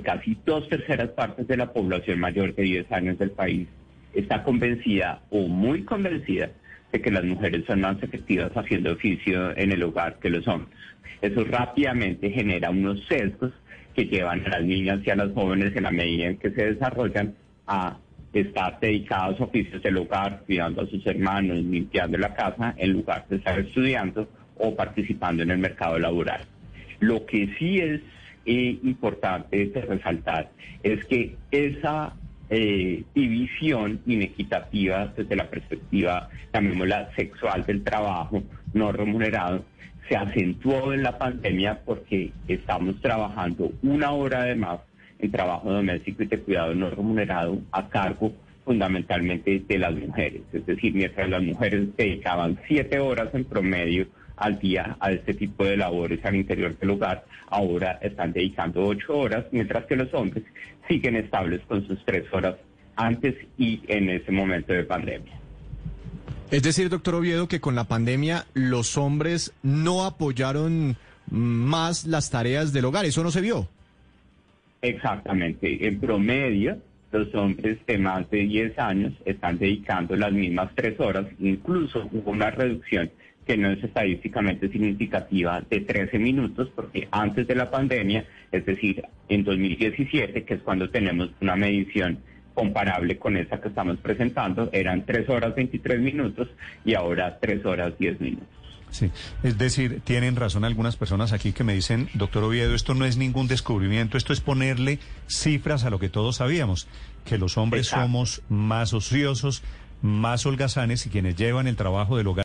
casi dos terceras partes de la población mayor de 10 años del país está convencida o muy convencida de que las mujeres son más efectivas haciendo oficio en el hogar que los hombres. Eso rápidamente genera unos sesgos que llevan a las niñas y a las jóvenes en la medida en que se desarrollan a estar dedicados a oficios del hogar, cuidando a sus hermanos, limpiando la casa, en lugar de estar estudiando o participando en el mercado laboral. Lo que sí es importante de resaltar es que esa eh, división inequitativa desde la perspectiva, llamémosla sexual del trabajo no remunerado, se acentuó en la pandemia porque estamos trabajando una hora de más en trabajo doméstico y de cuidado no remunerado a cargo fundamentalmente de las mujeres. Es decir, mientras las mujeres dedicaban siete horas en promedio al día a este tipo de labores al interior del hogar, ahora están dedicando ocho horas, mientras que los hombres siguen estables con sus tres horas antes y en ese momento de pandemia. Es decir, doctor Oviedo, que con la pandemia los hombres no apoyaron más las tareas del hogar, eso no se vio. Exactamente, en promedio los hombres de más de 10 años están dedicando las mismas tres horas, incluso hubo una reducción que no es estadísticamente significativa de 13 minutos, porque antes de la pandemia, es decir, en 2017, que es cuando tenemos una medición comparable con esa que estamos presentando, eran 3 horas 23 minutos y ahora 3 horas 10 minutos. Sí, es decir, tienen razón algunas personas aquí que me dicen, doctor Oviedo, esto no es ningún descubrimiento, esto es ponerle cifras a lo que todos sabíamos, que los hombres somos más ociosos, más holgazanes y quienes llevan el trabajo del hogar.